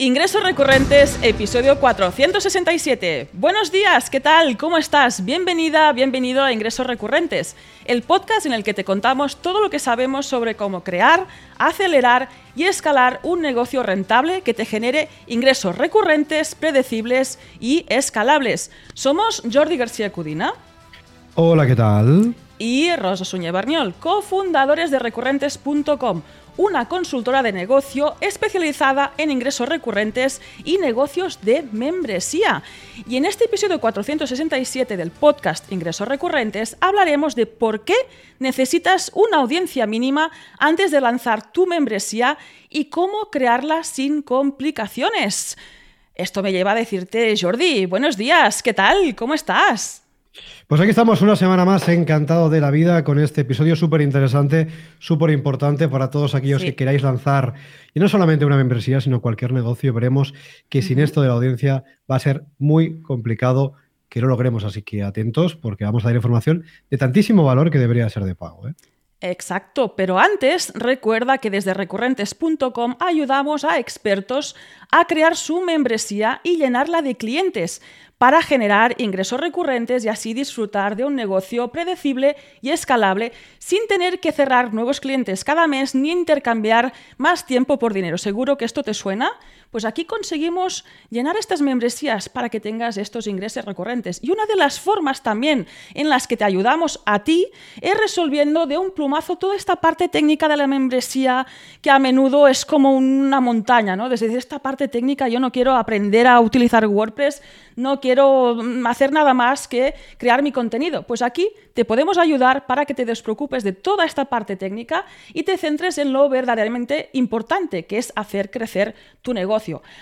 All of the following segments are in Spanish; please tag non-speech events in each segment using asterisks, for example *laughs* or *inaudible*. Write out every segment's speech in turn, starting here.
Ingresos recurrentes, episodio 467. Buenos días, ¿qué tal? ¿Cómo estás? Bienvenida, bienvenido a Ingresos recurrentes, el podcast en el que te contamos todo lo que sabemos sobre cómo crear, acelerar y escalar un negocio rentable que te genere ingresos recurrentes, predecibles y escalables. Somos Jordi García Cudina. Hola, ¿qué tal? Y Rosa Suñé Barniol, cofundadores de recurrentes.com una consultora de negocio especializada en ingresos recurrentes y negocios de membresía. Y en este episodio 467 del podcast Ingresos Recurrentes hablaremos de por qué necesitas una audiencia mínima antes de lanzar tu membresía y cómo crearla sin complicaciones. Esto me lleva a decirte, Jordi, buenos días, ¿qué tal? ¿Cómo estás? Pues aquí estamos una semana más, encantado de la vida con este episodio súper interesante, súper importante para todos aquellos que queráis lanzar, y no solamente una membresía, sino cualquier negocio. Veremos que sin esto de la audiencia va a ser muy complicado que lo logremos, así que atentos porque vamos a dar información de tantísimo valor que debería ser de pago. ¿eh? Exacto, pero antes recuerda que desde recurrentes.com ayudamos a expertos a crear su membresía y llenarla de clientes para generar ingresos recurrentes y así disfrutar de un negocio predecible y escalable sin tener que cerrar nuevos clientes cada mes ni intercambiar más tiempo por dinero. ¿Seguro que esto te suena? Pues aquí conseguimos llenar estas membresías para que tengas estos ingresos recurrentes. Y una de las formas también en las que te ayudamos a ti es resolviendo de un plumazo toda esta parte técnica de la membresía que a menudo es como una montaña, ¿no? Desde esta parte técnica yo no quiero aprender a utilizar WordPress, no quiero mm, hacer nada más que crear mi contenido. Pues aquí te podemos ayudar para que te despreocupes de toda esta parte técnica y te centres en lo verdaderamente importante, que es hacer crecer tu negocio.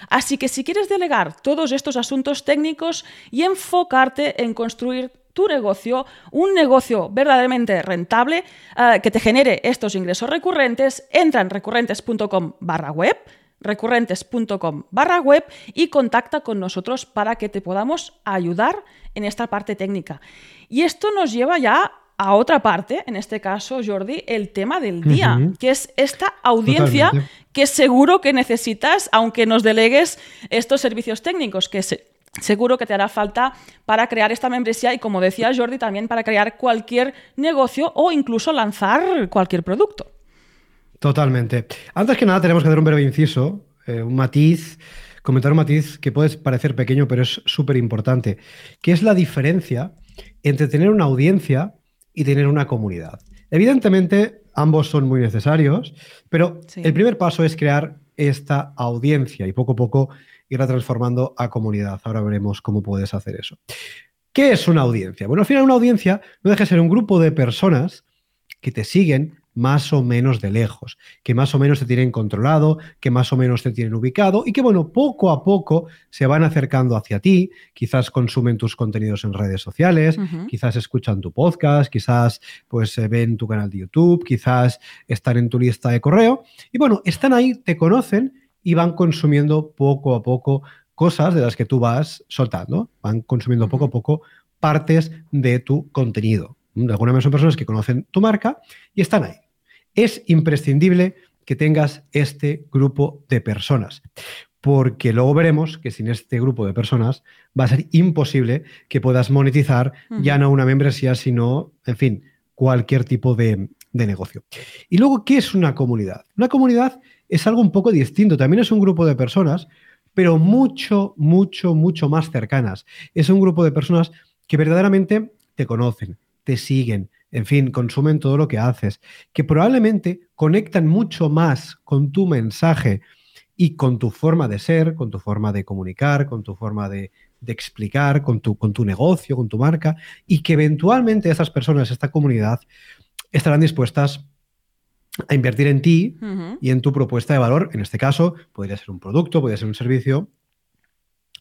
Así que si quieres delegar todos estos asuntos técnicos y enfocarte en construir tu negocio, un negocio verdaderamente rentable eh, que te genere estos ingresos recurrentes, entra en recurrentes.com barra web recurrentes.com barra web y contacta con nosotros para que te podamos ayudar en esta parte técnica. Y esto nos lleva ya a otra parte, en este caso, Jordi, el tema del día, que es esta audiencia que seguro que necesitas, aunque nos delegues estos servicios técnicos, que seguro que te hará falta para crear esta membresía y, como decía Jordi, también para crear cualquier negocio o incluso lanzar cualquier producto. Totalmente. Antes que nada, tenemos que hacer un breve inciso, eh, un matiz, comentar un matiz que puede parecer pequeño, pero es súper importante, que es la diferencia entre tener una audiencia y tener una comunidad. Evidentemente, ambos son muy necesarios, pero el primer paso es crear esta audiencia y poco a poco irla transformando a comunidad. Ahora veremos cómo puedes hacer eso. ¿Qué es una audiencia? Bueno, al final una audiencia no deja de ser un grupo de personas que te siguen más o menos de lejos, que más o menos te tienen controlado, que más o menos te tienen ubicado y que, bueno, poco a poco se van acercando hacia ti, quizás consumen tus contenidos en redes sociales, quizás escuchan tu podcast, quizás pues ven tu canal de YouTube, quizás están en tu lista de correo y, bueno, están ahí, te conocen y van consumiendo poco a poco cosas de las que tú vas soltando, van consumiendo poco a poco partes de tu contenido. De alguna manera son personas que conocen tu marca y están ahí es imprescindible que tengas este grupo de personas, porque luego veremos que sin este grupo de personas va a ser imposible que puedas monetizar ya no una membresía, sino, en fin, cualquier tipo de, negocio. Y luego, ¿qué es una comunidad? Una comunidad es algo un poco distinto, también es un grupo de personas, pero mucho, mucho, mucho más cercanas. Es un grupo de personas que verdaderamente te conocen, te siguen, en fin, consumen todo lo que haces, que probablemente conectan mucho más con tu mensaje y con tu forma de ser, con tu forma de comunicar, con tu forma de, explicar, con tu, con tu negocio, con tu marca, y que eventualmente esas personas, esta comunidad, estarán dispuestas a invertir en ti y en tu propuesta de valor. En este caso, podría ser un producto, podría ser un servicio,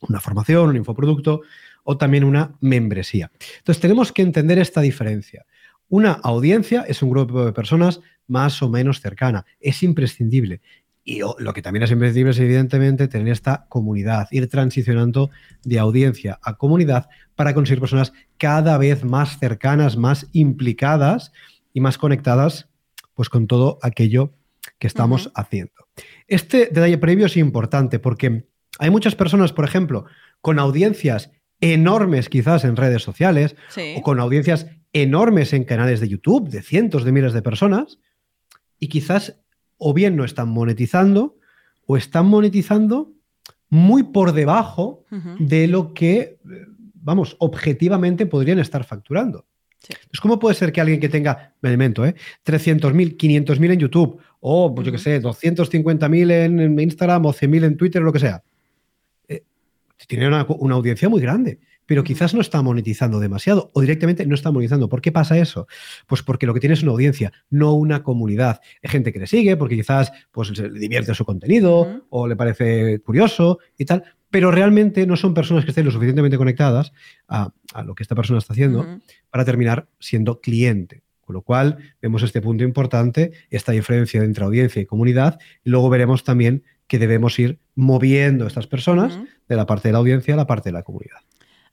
una formación, un infoproducto o también una membresía. Entonces, tenemos que entender esta diferencia. Una audiencia es un grupo de personas más o menos cercana, es imprescindible. Y lo que también es imprescindible es, evidentemente, tener esta comunidad, ir transicionando de audiencia a comunidad para conseguir personas cada vez más cercanas, más implicadas y más conectadas pues, con todo aquello que estamos haciendo. Este detalle previo es importante porque hay muchas personas, por ejemplo, con audiencias enormes quizás en redes sociales o con audiencias enormes en canales de YouTube de cientos de miles de personas y quizás o bien no están monetizando o están monetizando muy por debajo de lo que, vamos, objetivamente podrían estar facturando. ¿cómo puede ser que alguien que tenga, me elemento, ¿eh? 300.000, 500.000 en YouTube, o, pues yo qué sé, 250.000 en Instagram o 100.000 en Twitter, o lo que sea, eh, tiene una, una, audiencia muy grande, pero quizás no está monetizando demasiado o directamente no está monetizando. ¿Por qué pasa eso? Pues porque lo que tiene es una audiencia, no una comunidad. Hay gente que le sigue porque quizás pues, le divierte su contenido o le parece curioso y tal, pero realmente no son personas que estén lo suficientemente conectadas a, lo que esta persona está haciendo para terminar siendo cliente. Con lo cual, vemos este punto importante, esta diferencia entre audiencia y comunidad, y luego veremos también que debemos ir moviendo a estas personas de la parte de la audiencia a la parte de la comunidad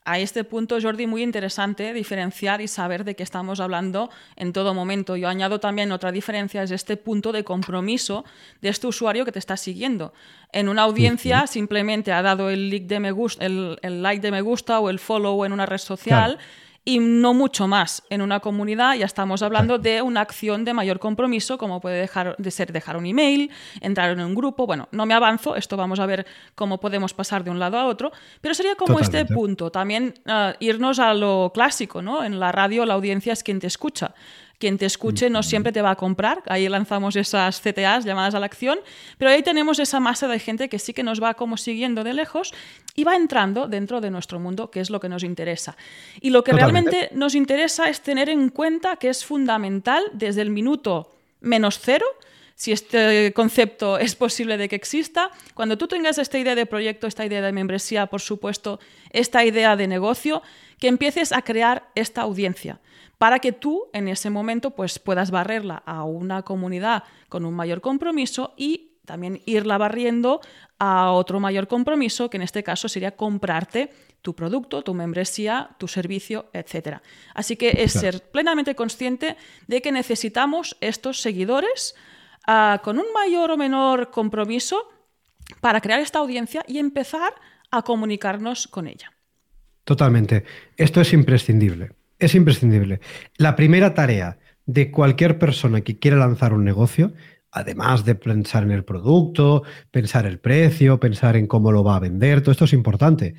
a este punto, Jordi, muy interesante diferenciar y saber de qué estamos hablando en todo momento. Yo añado también otra diferencia, es este punto de compromiso de este usuario que te está siguiendo. En una audiencia simplemente ha dado el, like de me gusta, el, like de me gusta o el follow en una red social y no mucho más. En una comunidad ya estamos hablando de una acción de mayor compromiso, como puede dejar, de ser dejar un email, entrar en un grupo. Bueno, no me avanzo, esto vamos a ver cómo podemos pasar de un lado a otro, pero sería como este punto, también ah, irnos a lo clásico, ¿no? En la radio la audiencia es quien te escucha quien te escuche no siempre te va a comprar. Ahí lanzamos esas CTAs llamadas a la acción, pero ahí tenemos esa masa de gente que sí que nos va como siguiendo de lejos y va entrando dentro de nuestro mundo, que es lo que nos interesa. Y lo que realmente nos interesa es tener en cuenta que es fundamental desde el minuto menos cero, si este concepto es posible de que exista. Cuando tú tengas esta idea de proyecto, esta idea de membresía, por supuesto, esta idea de negocio, que empieces a crear esta audiencia para que tú en ese momento pues, puedas barrerla a una comunidad con un mayor compromiso y también irla barriendo a otro mayor compromiso, que en este caso sería comprarte tu producto, tu membresía, tu servicio, etc. Así que es ser plenamente consciente de que necesitamos estos seguidores ah, con un mayor o menor compromiso para crear esta audiencia y empezar a comunicarnos con ella. Totalmente. Esto es imprescindible es imprescindible. La primera tarea de cualquier persona que quiera lanzar un negocio, además de pensar en el producto, pensar el precio, pensar en cómo lo va a vender, todo esto es importante.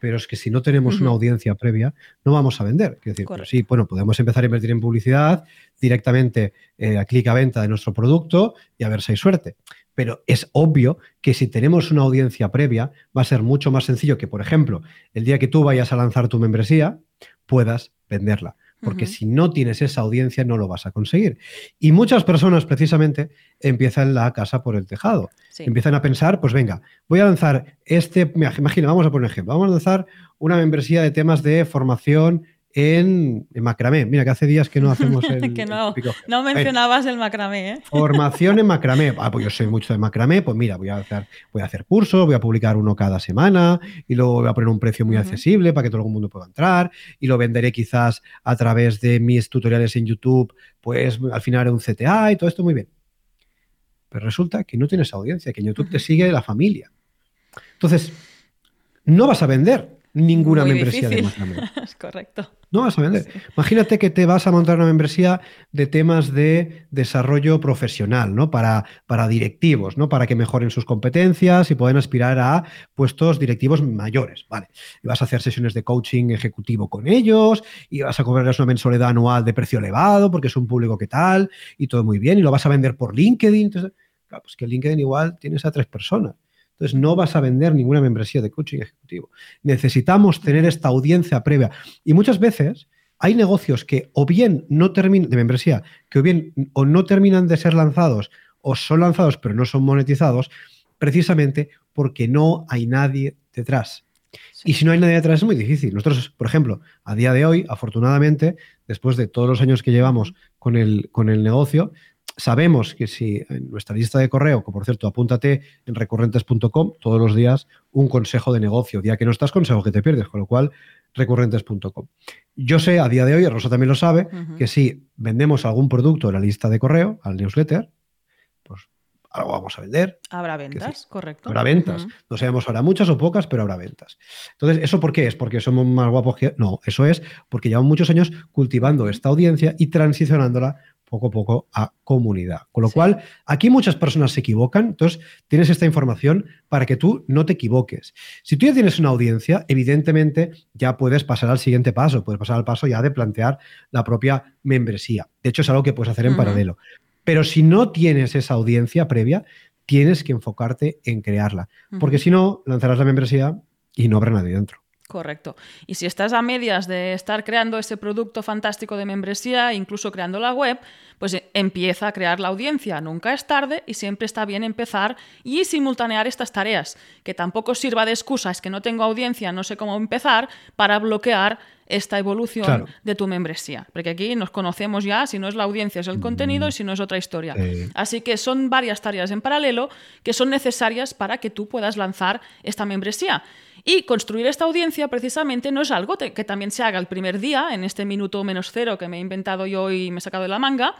Pero es que si no tenemos una audiencia previa, no vamos a vender. Quiero decir, sí, bueno, podemos empezar a invertir en publicidad directamente eh, a clic a venta de nuestro producto y a ver si hay suerte. Pero es obvio que si tenemos una audiencia previa, va a ser mucho más sencillo que, por ejemplo, el día que tú vayas a lanzar tu membresía, puedas venderla. Porque si no tienes esa audiencia, no lo vas a conseguir. Y muchas personas, precisamente, empiezan la casa por el tejado. Empiezan a pensar, pues venga, voy a lanzar este, imagina, vamos a poner ejemplo, vamos a lanzar una membresía de temas de formación en, macramé. Mira, que hace días que no hacemos *laughs* el. que no, no mencionabas el macramé, ¿eh? *laughs* Formación en macramé. Ah, pues yo soy mucho de macramé. Pues mira, voy a hacer, voy a hacer cursos, voy a publicar uno cada semana y luego voy a poner un precio muy accesible para que todo el mundo pueda entrar y lo venderé quizás a través de mis tutoriales en YouTube, pues al final un CTA y todo esto muy bien. Pero resulta que no tienes audiencia, que en YouTube te sigue la familia. Entonces, no vas a vender ninguna membresía de macramé. *laughs* es correcto. No vas a vender. Imagínate que te vas a montar una membresía de temas de desarrollo profesional, ¿no? Para, para directivos, ¿no? Para que mejoren sus competencias y puedan aspirar a puestos directivos mayores, ¿vale? Y vas a hacer sesiones de coaching ejecutivo con ellos y vas a cobrarles una mensualidad anual de precio elevado porque es un público que tal y todo muy bien y lo vas a vender por LinkedIn. Entonces, claro, pues que LinkedIn igual tienes a tres personas. Entonces no vas a vender ninguna membresía de coaching ejecutivo. Necesitamos tener esta audiencia previa. Y muchas veces hay negocios que o bien no terminan de membresía, que o bien o no terminan de ser lanzados o son lanzados pero no son monetizados, precisamente porque no hay nadie detrás. Y si no hay nadie detrás es muy difícil. Nosotros, por ejemplo, a día de hoy, afortunadamente, después de todos los años que llevamos con el, con el negocio, sabemos que si en nuestra lista de correo, que por cierto, apúntate en recurrentes.com todos los días un consejo de negocio. Día que no estás, consejo que te pierdes, con lo cual recurrentes.com. Yo sé a día de hoy, Rosa también lo sabe, que si vendemos algún producto en la lista de correo, al newsletter, pues algo vamos a vender. Habrá ventas, correcto. Habrá ventas. No sabemos ahora muchas o pocas, pero habrá ventas. Entonces, ¿eso por qué es? ¿Porque somos más guapos que.? No, eso es porque llevamos muchos años cultivando esta audiencia y transicionándola poco a poco a comunidad. Con lo cual, aquí muchas personas se equivocan, entonces tienes esta información para que tú no te equivoques. Si tú ya tienes una audiencia, evidentemente ya puedes pasar al siguiente paso, puedes pasar al paso ya de plantear la propia membresía. De hecho, es algo que puedes hacer en paralelo. Pero si no tienes esa audiencia previa, tienes que enfocarte en crearla, porque si no, lanzarás la membresía y no habrá nadie dentro. Correcto. Y si estás a medias de estar creando ese producto fantástico de membresía, incluso creando la web, pues eh, empieza a crear la audiencia. Nunca es tarde y siempre está bien empezar y simultanear estas tareas. Que tampoco sirva de excusa, es que no tengo audiencia, no sé cómo empezar, para bloquear esta evolución de tu membresía. Porque aquí nos conocemos ya, si no es la audiencia, es el contenido y si no es otra historia. Así que son varias tareas en paralelo que son necesarias para que tú puedas lanzar esta membresía. Y construir esta audiencia precisamente no es algo que también se haga el primer día, en este minuto menos cero que me he inventado yo y me he sacado de la manga,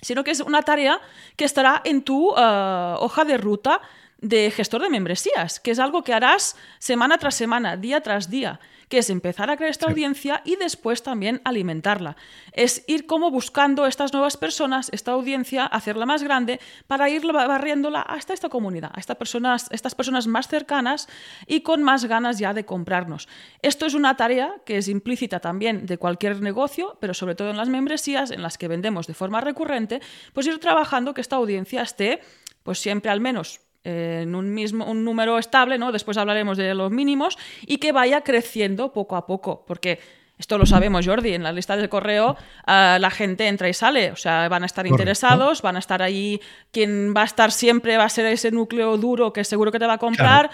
sino que es una tarea que estará en tu eh, hoja de ruta de gestor de membresías, que es algo que harás semana tras semana, día tras día que es empezar a crear esta audiencia y después también alimentarla. Es ir como buscando estas nuevas personas, esta audiencia, hacerla más grande para ir barriéndola hasta esta comunidad, a estas personas, estas personas más cercanas y con más ganas ya de comprarnos. Esto es una tarea que es implícita también de cualquier negocio, pero sobre todo en las membresías en las que vendemos de forma recurrente, pues ir trabajando que esta audiencia esté pues siempre al menos en un mismo un número estable, ¿no? Después hablaremos de los mínimos y que vaya creciendo poco a poco, porque esto lo sabemos, Jordi, en la lista de correo ah, la gente entra y sale, o sea, van a estar interesados, van a estar ahí, quien va a estar siempre va a ser ese núcleo duro que seguro que te va a comprar.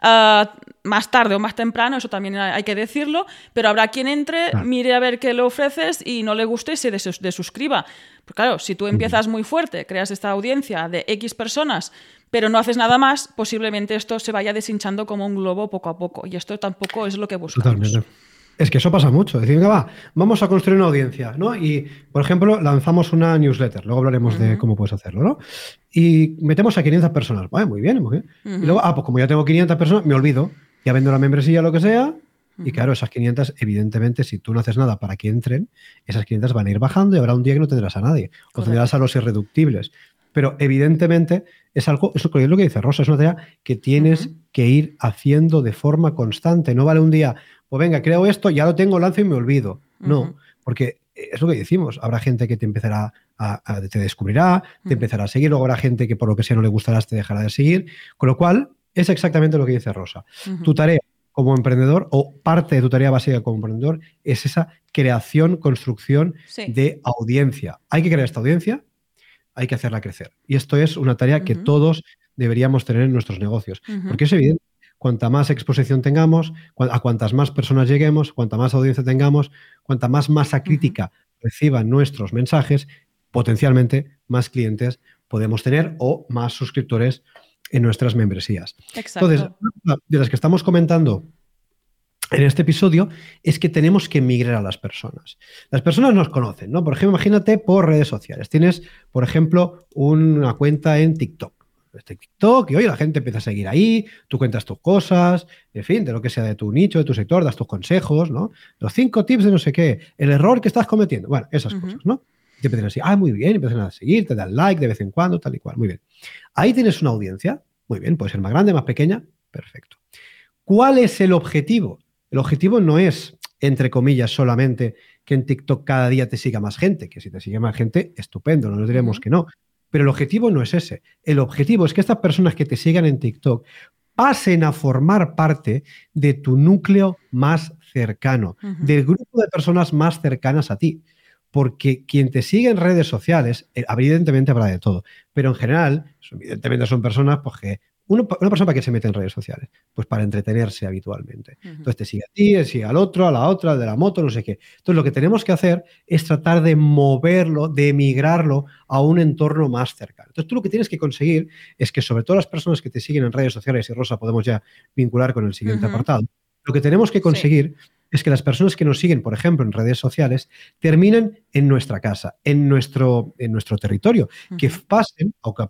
Ah, más tarde o más temprano, eso también hay que decirlo, pero habrá quien entre, mire a ver qué le ofreces y no le guste y se desuscriba. Porque claro, si tú empiezas muy fuerte, creas esta audiencia de X personas, pero no haces nada más, posiblemente esto se vaya deshinchando como un globo poco a poco. Y esto tampoco es lo que buscamos. Es que eso pasa mucho. Decir, venga, va, vamos a construir una audiencia, ¿no? Y, por ejemplo, lanzamos una newsletter. Luego hablaremos de cómo puedes hacerlo, ¿no? Y metemos a 500 personas. Bueno, muy bien, muy bien. Y luego, ah, pues como ya tengo 500 personas, me olvido. Ya vendo la membresía, lo que sea. Y claro, esas 500, evidentemente, si tú no haces nada para que entren, esas 500 van a ir bajando y habrá un día que no tendrás a nadie. O tendrás a los irreductibles. Pero evidentemente es algo, es lo que dice Rosa, es una tarea que tienes que ir haciendo de forma constante. No vale un día, pues venga, creo esto, ya lo tengo, lanzo y me olvido. No, porque es lo que decimos, habrá gente que te empezará a, te descubrirá, te empezará a seguir, luego habrá gente que por lo que sea no le gustarás, te dejará de seguir. Con lo cual, es exactamente lo que dice Rosa. Tu tarea como emprendedor o parte de tu tarea básica como emprendedor es esa creación, construcción de audiencia. Hay que crear esta audiencia, hay que hacerla crecer. Y esto es una tarea que todos deberíamos tener en nuestros negocios, porque es evidente, cuanta más exposición tengamos, a cuantas más personas lleguemos, cuanta más audiencia tengamos, cuanta más masa crítica reciban nuestros mensajes, potencialmente más clientes podemos tener o más suscriptores en nuestras membresías. Entonces, de las que estamos comentando en este episodio es que tenemos que migrar a las personas. Las personas nos conocen, ¿no? Por ejemplo, imagínate por redes sociales. Tienes, por ejemplo, una cuenta en TikTok. Este TikTok y hoy la gente empieza a seguir ahí, tú cuentas tus cosas, en fin, de lo que sea de tu nicho, de tu sector, das tus consejos, ¿no? Los cinco tips de no sé qué, el error que estás cometiendo, bueno, esas cosas, ¿no? Y te empiezan así, ah, muy bien, empiezan a seguir, te dan like de vez en cuando, tal y cual, muy bien. Ahí tienes una audiencia, muy bien, puede ser más grande, más pequeña, perfecto. ¿Cuál es el objetivo? El objetivo no es, entre comillas, solamente que en TikTok cada día te siga más gente, que si te sigue más gente, estupendo, no nos diremos que no. Pero el objetivo no es ese. El objetivo es que estas personas que te sigan en TikTok pasen a formar parte de tu núcleo más cercano, del grupo de personas más cercanas a ti. Porque quien te sigue en redes sociales, eh, evidentemente habrá de todo, pero en general, evidentemente son personas pues, que una, persona para qué se mete en redes sociales? Pues para entretenerse habitualmente. Entonces te sigue a ti, te sigue al otro, a la otra, al de la moto, no sé qué. Entonces lo que tenemos que hacer es tratar de moverlo, de emigrarlo a un entorno más cercano. Entonces tú lo que tienes que conseguir es que sobre todo las personas que te siguen en redes sociales, y Rosa podemos ya vincular con el siguiente apartado, lo que tenemos que conseguir es que las personas que nos siguen, por ejemplo, en redes sociales, terminen en nuestra casa, en nuestro, en nuestro territorio, que pasen, aunque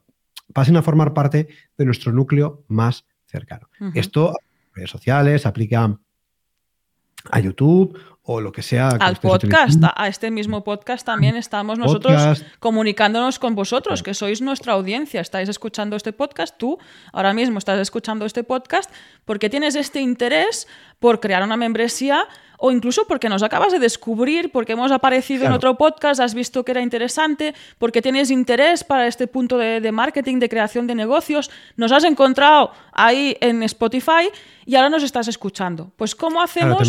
pasen a formar parte de nuestro núcleo más cercano. Esto, redes sociales, aplica a YouTube o lo que sea. Al podcast, a este mismo podcast también estamos nosotros comunicándonos con vosotros, que sois nuestra audiencia. Estáis escuchando este podcast, tú ahora mismo estás escuchando este podcast porque tienes este interés por crear una membresía o incluso porque nos acabas de descubrir, porque hemos aparecido en otro podcast, has visto que era interesante, porque tienes interés para este punto de, marketing, de creación de negocios, nos has encontrado ahí en Spotify y ahora nos estás escuchando. Pues ¿cómo hacemos?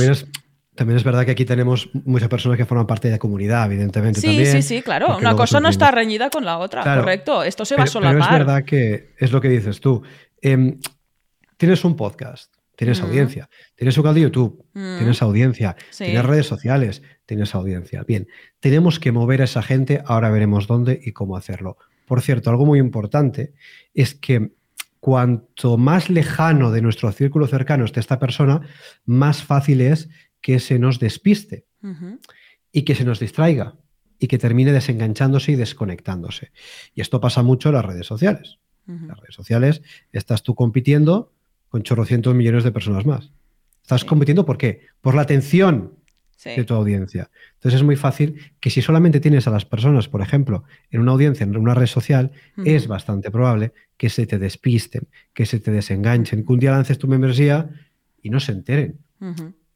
también es verdad que aquí tenemos muchas personas que forman parte de la comunidad, evidentemente. Sí, sí, sí, claro. Una cosa no está reñida con la otra, correcto. Esto se va a solapar. Pero es verdad que es lo que dices tú. Em, tienes un podcast, tienes mm. audiencia. Tienes un canal de YouTube, mm. tienes audiencia. Tienes redes sociales, tienes audiencia. Bien, tenemos que mover a esa gente. Ahora veremos dónde y cómo hacerlo. Por cierto, algo muy importante es que cuanto más lejano de nuestro círculo cercano esté esta persona, más fácil es que se nos despiste y que se nos distraiga y que termine desenganchándose y desconectándose. Y esto pasa mucho en las redes sociales. En las redes sociales estás tú compitiendo con chorrocientos millones de personas más. Estás compitiendo ¿por qué? Por la atención de tu audiencia. Entonces es muy fácil que si solamente tienes a las personas, por ejemplo, en una audiencia, en una red social, es bastante probable que se te despisten, que se te desenganchen, que un día lances tu membresía y no se enteren.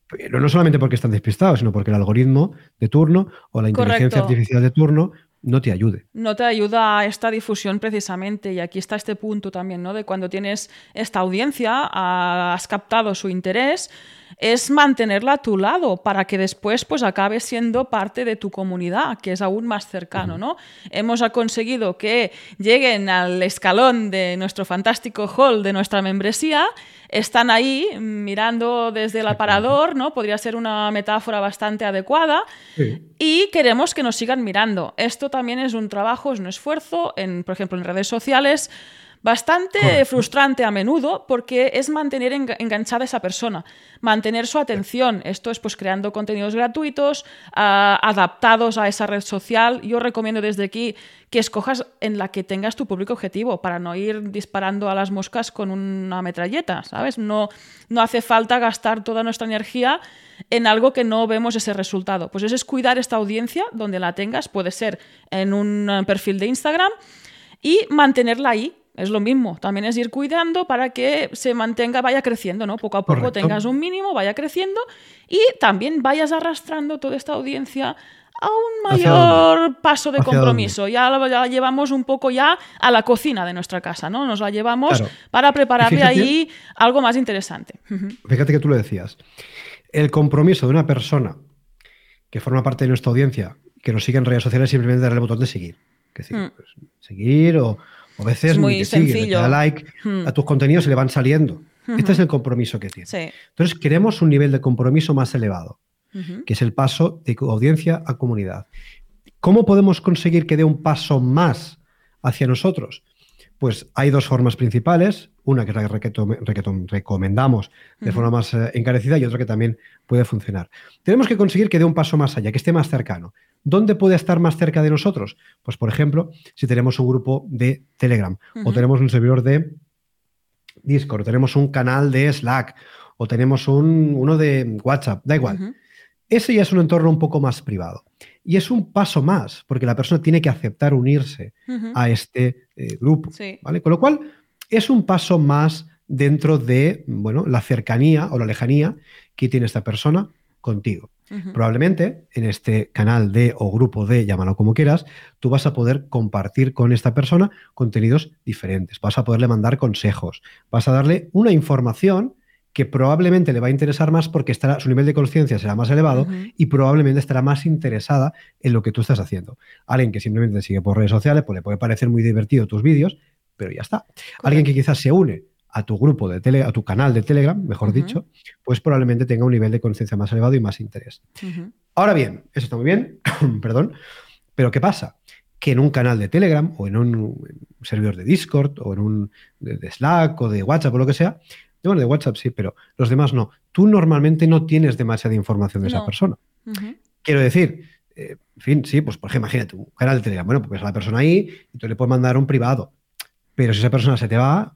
Pero no solamente porque están despistados, sino porque el algoritmo de turno o la inteligencia artificial de turno no te ayude. No te ayuda esta difusión precisamente. Y aquí está este punto también, ¿no? De cuando tienes esta audiencia, has captado su interés, es mantenerla a tu lado para que después pues acabe siendo parte de tu comunidad, que es aún más cercano, ¿no? Hemos conseguido que lleguen al escalón de nuestro fantástico hall de nuestra membresía están ahí mirando desde el aparador, ¿no? Podría ser una metáfora bastante adecuada. Y queremos que nos sigan mirando. Esto también es un trabajo, es un esfuerzo, en, por ejemplo, en redes sociales bastante frustrante a menudo porque es mantener enganchada a esa persona, mantener su atención. Esto es pues creando contenidos gratuitos, ah, adaptados a esa red social. Yo recomiendo desde aquí que escojas en la que tengas tu público objetivo para no ir disparando a las moscas con una metralleta, ¿sabes? No, no hace falta gastar toda nuestra energía en algo que no vemos ese resultado. Pues eso es cuidar esta audiencia donde la tengas, puede ser en un perfil de Instagram y mantenerla ahí es lo mismo, también es ir cuidando para que se mantenga, vaya creciendo, ¿no? Poco a poco tengas un mínimo, vaya creciendo y también vayas arrastrando toda esta audiencia a un mayor paso de compromiso. Ya la, llevamos un poco ya a la cocina de nuestra casa, ¿no? Nos la llevamos para prepararle ahí algo más interesante. Fíjate que tú lo decías. El compromiso de una persona que forma parte de nuestra audiencia, que nos sigue en redes sociales, simplemente darle el botón de seguir. Decir, mm. pues, seguir o a veces es muy sencillo. da like hmm. a tus contenidos y le van saliendo. Este es el compromiso que tiene. Entonces, queremos un nivel de compromiso más elevado, que es el paso de audiencia a comunidad. ¿Cómo podemos conseguir que dé un paso más hacia nosotros? Pues hay dos formas principales, una que es la que recomendamos de forma más eh, encarecida y otra que también puede funcionar. Tenemos que conseguir que dé un paso más allá, que esté más cercano. ¿Dónde puede estar más cerca de nosotros? Pues, por ejemplo, si tenemos un grupo de Telegram o tenemos un servidor de Discord, o tenemos un canal de Slack o tenemos un, uno de WhatsApp, da igual. Ese ya es un entorno un poco más privado. Y es un paso más, porque la persona tiene que aceptar unirse a este eh, grupo. ¿vale? Con lo cual, es un paso más dentro de bueno, la cercanía o la lejanía que tiene esta persona contigo. Probablemente en este canal de o grupo de, llámalo como quieras, tú vas a poder compartir con esta persona contenidos diferentes, vas a poderle mandar consejos, vas a darle una información que probablemente le va a interesar más porque estará, su nivel de conciencia será más elevado y probablemente estará más interesada en lo que tú estás haciendo. Alguien que simplemente te sigue por redes sociales, pues le puede parecer muy divertido tus vídeos, pero ya está. Alguien que quizás se une a tu grupo de tele, a tu canal de Telegram, mejor dicho, pues probablemente tenga un nivel de conciencia más elevado y más interés. Ahora bien, eso está muy bien, *clears throat* perdón, pero ¿qué pasa? Que en un canal de Telegram o en un servidor de Discord o en un de, Slack o de WhatsApp o lo que sea, bueno, de WhatsApp sí, pero los demás no. Tú normalmente no tienes demasiada información de esa persona. Quiero decir, eh, en fin, sí, pues por ejemplo, imagínate un canal de Telegram. Bueno, pues a la persona ahí y tú le puedes mandar un privado Pero si esa persona se te va,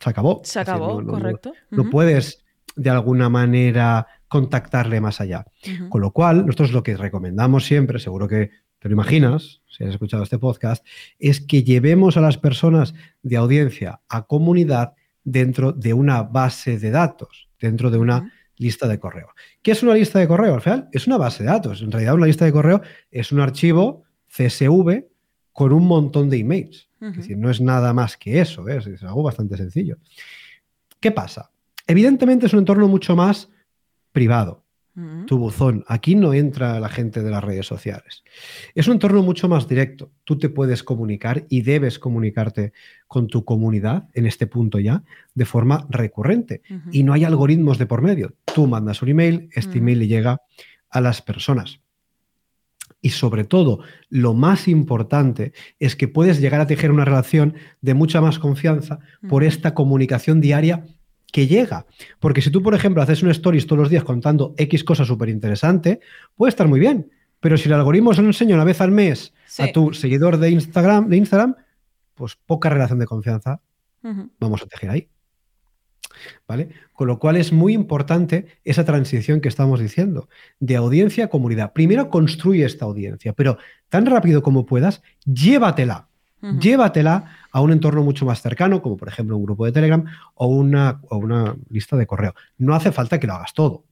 se acabó. Se acabó, correcto. No, puedes de alguna manera contactarle más allá. Con lo cual, nosotros lo que recomendamos siempre, seguro que te lo imaginas, si has escuchado este podcast, es que llevemos a las personas de audiencia a comunidad dentro de una base de datos, dentro de una lista de correo. ¿Qué es una lista de correo? Al final, es una base de datos. En realidad, una lista de correo es un archivo CSV con un montón de emails. Es decir, no es nada más que eso, ¿eh? es algo bastante sencillo. ¿Qué pasa? Evidentemente es un entorno mucho más privado. Tu buzón. Aquí no entra la gente de las redes sociales. Es un entorno mucho más directo. Tú te puedes comunicar y debes comunicarte con tu comunidad, en este punto ya, de forma recurrente. Y no hay algoritmos de por medio. Tú mandas un email, este email le llega a las personas. Y sobre todo, lo más importante es que puedes llegar a tejer una relación de mucha más confianza por esta comunicación diaria que llega. Porque si tú, por ejemplo, haces un stories todos los días contando X cosas súper interesante, puede estar muy bien. Pero si el algoritmo se lo enseña una vez al mes a tu seguidor de Instagram, de Instagram, pues poca relación de confianza vamos a tejer ahí. ¿Vale? Con lo cual es muy importante esa transición que estamos diciendo, de audiencia a comunidad. Primero construye esta audiencia, pero tan rápido como puedas, llévatela. Llévatela a un entorno mucho más cercano, como por ejemplo un grupo de Telegram o una, o una lista de correo. No hace falta que lo hagas todo,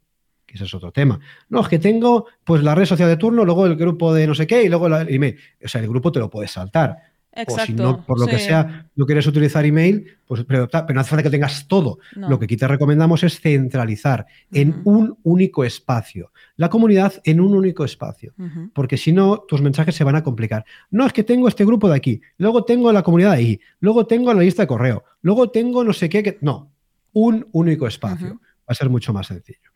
que ese es otro tema. No, es que tengo pues la red social de turno, luego el grupo de no sé qué y luego el email. O sea, el grupo te lo puedes saltar. O si no, por lo que sea, no quieres utilizar email, pues, pero, no hace falta que tengas todo. Lo que aquí te recomendamos es centralizar en un único espacio. La comunidad en un único espacio. Porque si no, tus mensajes se van a complicar. No, es que tengo este grupo de aquí, luego tengo la comunidad de ahí, luego tengo la lista de correo, luego tengo no sé qué. Que... No, un único espacio. Va a ser mucho más sencillo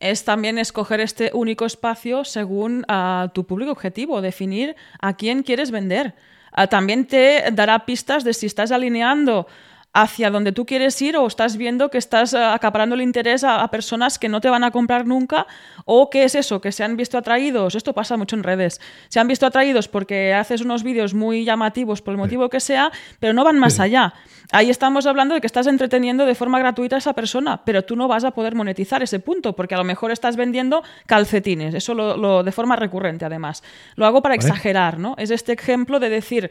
es también escoger este único espacio según ah, tu público objetivo, definir a quién quieres vender. Ah, también te dará pistas de si estás alineando hacia donde tú quieres ir o estás viendo que estás eh, acaparando el interés a, personas que no te van a comprar nunca o qué es eso, que se han visto atraídos, esto pasa mucho en redes, se han visto atraídos porque haces unos vídeos muy llamativos por el motivo que sea, pero no van más allá. Ahí estamos hablando de que estás entreteniendo de forma gratuita a esa persona, pero tú no vas a poder monetizar ese punto porque a lo mejor estás vendiendo calcetines, eso lo, de forma recurrente además. Lo hago para exagerar, ¿no? Es este ejemplo de decir,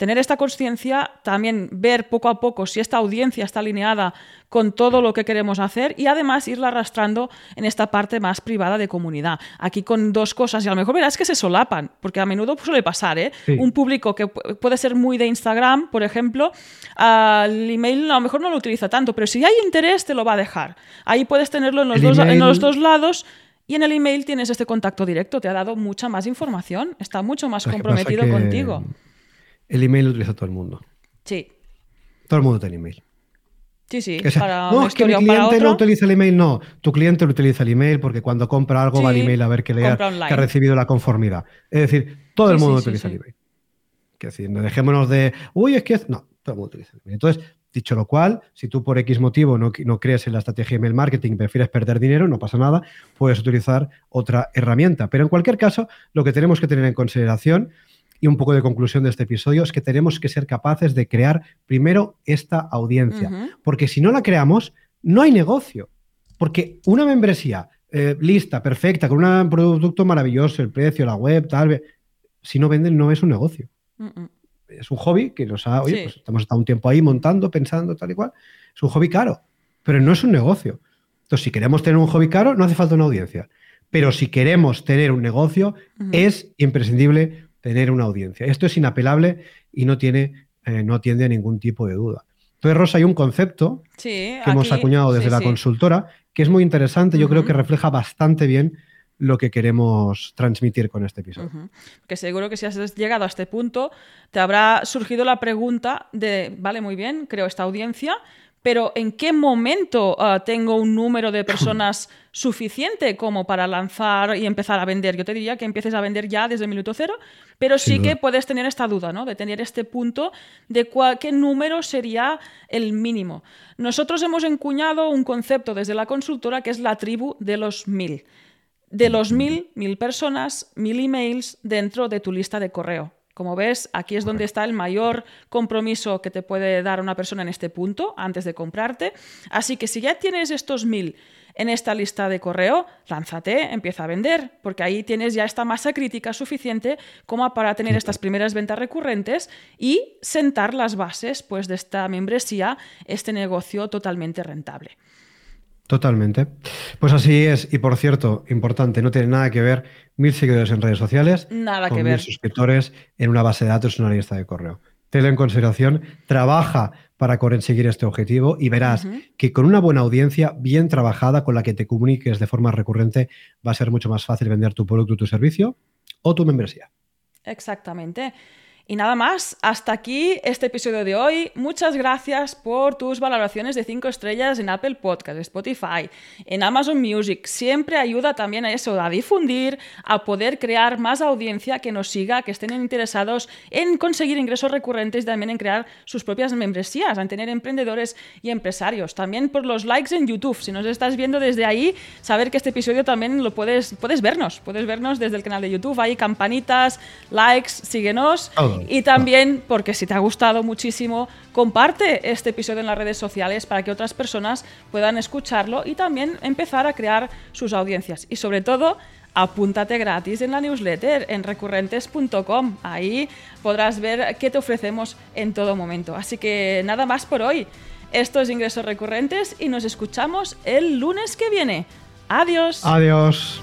tener esta conciencia, también ver poco a poco si esta audiencia está alineada con todo lo que queremos hacer y además irla arrastrando en esta parte más privada de comunidad. Aquí con dos cosas, y a lo mejor verás que se solapan, porque a menudo suele pasar, ¿eh? Un público que puede ser muy de Instagram, por ejemplo, el email a lo mejor no lo utiliza tanto, pero si hay interés te lo va a dejar. Ahí puedes tenerlo en los, dos, en los dos lados. Y en el email tienes este contacto directo, te ha dado mucha más información, está mucho más comprometido contigo. El email lo utiliza todo el mundo. Sí. Todo el mundo tiene email. Sí, sí. no, es que mi cliente no utiliza el email. No, tu cliente lo utiliza el email porque cuando compra algo va al email a ver que, lea, que ha recibido la conformidad. Es decir, todo el mundo utiliza el email. Que decir, no dejémonos de, uy, es que no, todo el mundo utiliza el email. Entonces, dicho lo cual, si tú por X motivo no, no crees en la estrategia email marketing, prefieres perder dinero, no pasa nada, puedes utilizar otra herramienta. Pero en cualquier caso, lo que tenemos que tener en consideración y un poco de conclusión de este episodio es que tenemos que ser capaces de crear primero esta audiencia, porque si no la creamos, no hay negocio. Porque una membresía eh, lista, perfecta, con un producto maravilloso, el precio, la web, tal, vez, si no venden, no es un negocio. Es un hobby que nos ha, oye, pues hemos estado un tiempo ahí montando, pensando, tal y cual. Es un hobby caro, pero no es un negocio. Entonces, si queremos tener un hobby caro, no hace falta una audiencia. Pero si queremos tener un negocio, es imprescindible tener una audiencia. Esto es inapelable y no tiene, eh, no atiende a ningún tipo de duda. Entonces, Rosa, hay un concepto que hemos acuñado desde la consultora que es muy interesante, yo creo que refleja bastante bien lo que queremos transmitir con este episodio. Que seguro que si has llegado a este punto, te habrá surgido la pregunta de, vale, muy bien, creo esta audiencia, pero ¿en qué momento ah, tengo un número de *clears throat* personas suficiente como para lanzar y empezar a vender? Yo te diría que empieces a vender ya desde el minuto cero, pero sí que puedes tener esta duda, ¿no? De tener este punto de qué número sería el mínimo. Nosotros hemos encuñado un concepto desde la consultora que es la tribu de los mil. De los mil, mil personas, mil emails dentro de tu lista de correo Como ves, aquí es donde está el mayor compromiso que te puede dar una persona en este punto antes de comprarte. Así que si ya tienes estos mil en esta lista de correo, lánzate, empieza a vender, porque ahí tienes ya esta masa crítica suficiente como para tener estas primeras ventas recurrentes y sentar las bases pues, de esta membresía, este negocio totalmente rentable. Totalmente. Pues así es. Y por cierto, importante, no tiene nada que ver mil seguidores en redes sociales. Nada con que ver. Mil suscriptores en una base de datos, en una lista de correo. Tenlo en consideración, trabaja para conseguir este objetivo y verás que con una buena audiencia bien trabajada con la que te comuniques de forma recurrente va a ser mucho más fácil vender tu producto, tu servicio o tu membresía. Exactamente. Y nada más, hasta aquí este episodio de hoy. Muchas gracias por tus valoraciones de 5 estrellas en Apple Podcast, Spotify, en Amazon Music. Siempre ayuda también a eso, a difundir, a poder crear más audiencia que nos siga, que estén interesados en conseguir ingresos recurrentes y también en crear sus propias membresías, en tener emprendedores y empresarios. También por los likes en YouTube. Si nos estás viendo desde ahí, saber que este episodio también lo puedes, puedes vernos. Puedes vernos desde el canal de YouTube. Hay campanitas, likes, síguenos. Y también, porque si te ha gustado muchísimo, comparte este episodio en las redes sociales para que otras personas puedan escucharlo y también empezar a crear sus audiencias. Y sobre todo, apúntate gratis en la newsletter en recurrentes.com. Ahí podrás ver qué te ofrecemos en todo momento. Así que nada más por hoy. Esto es Ingresos Recurrentes y nos escuchamos el lunes que viene. Adiós. Adiós.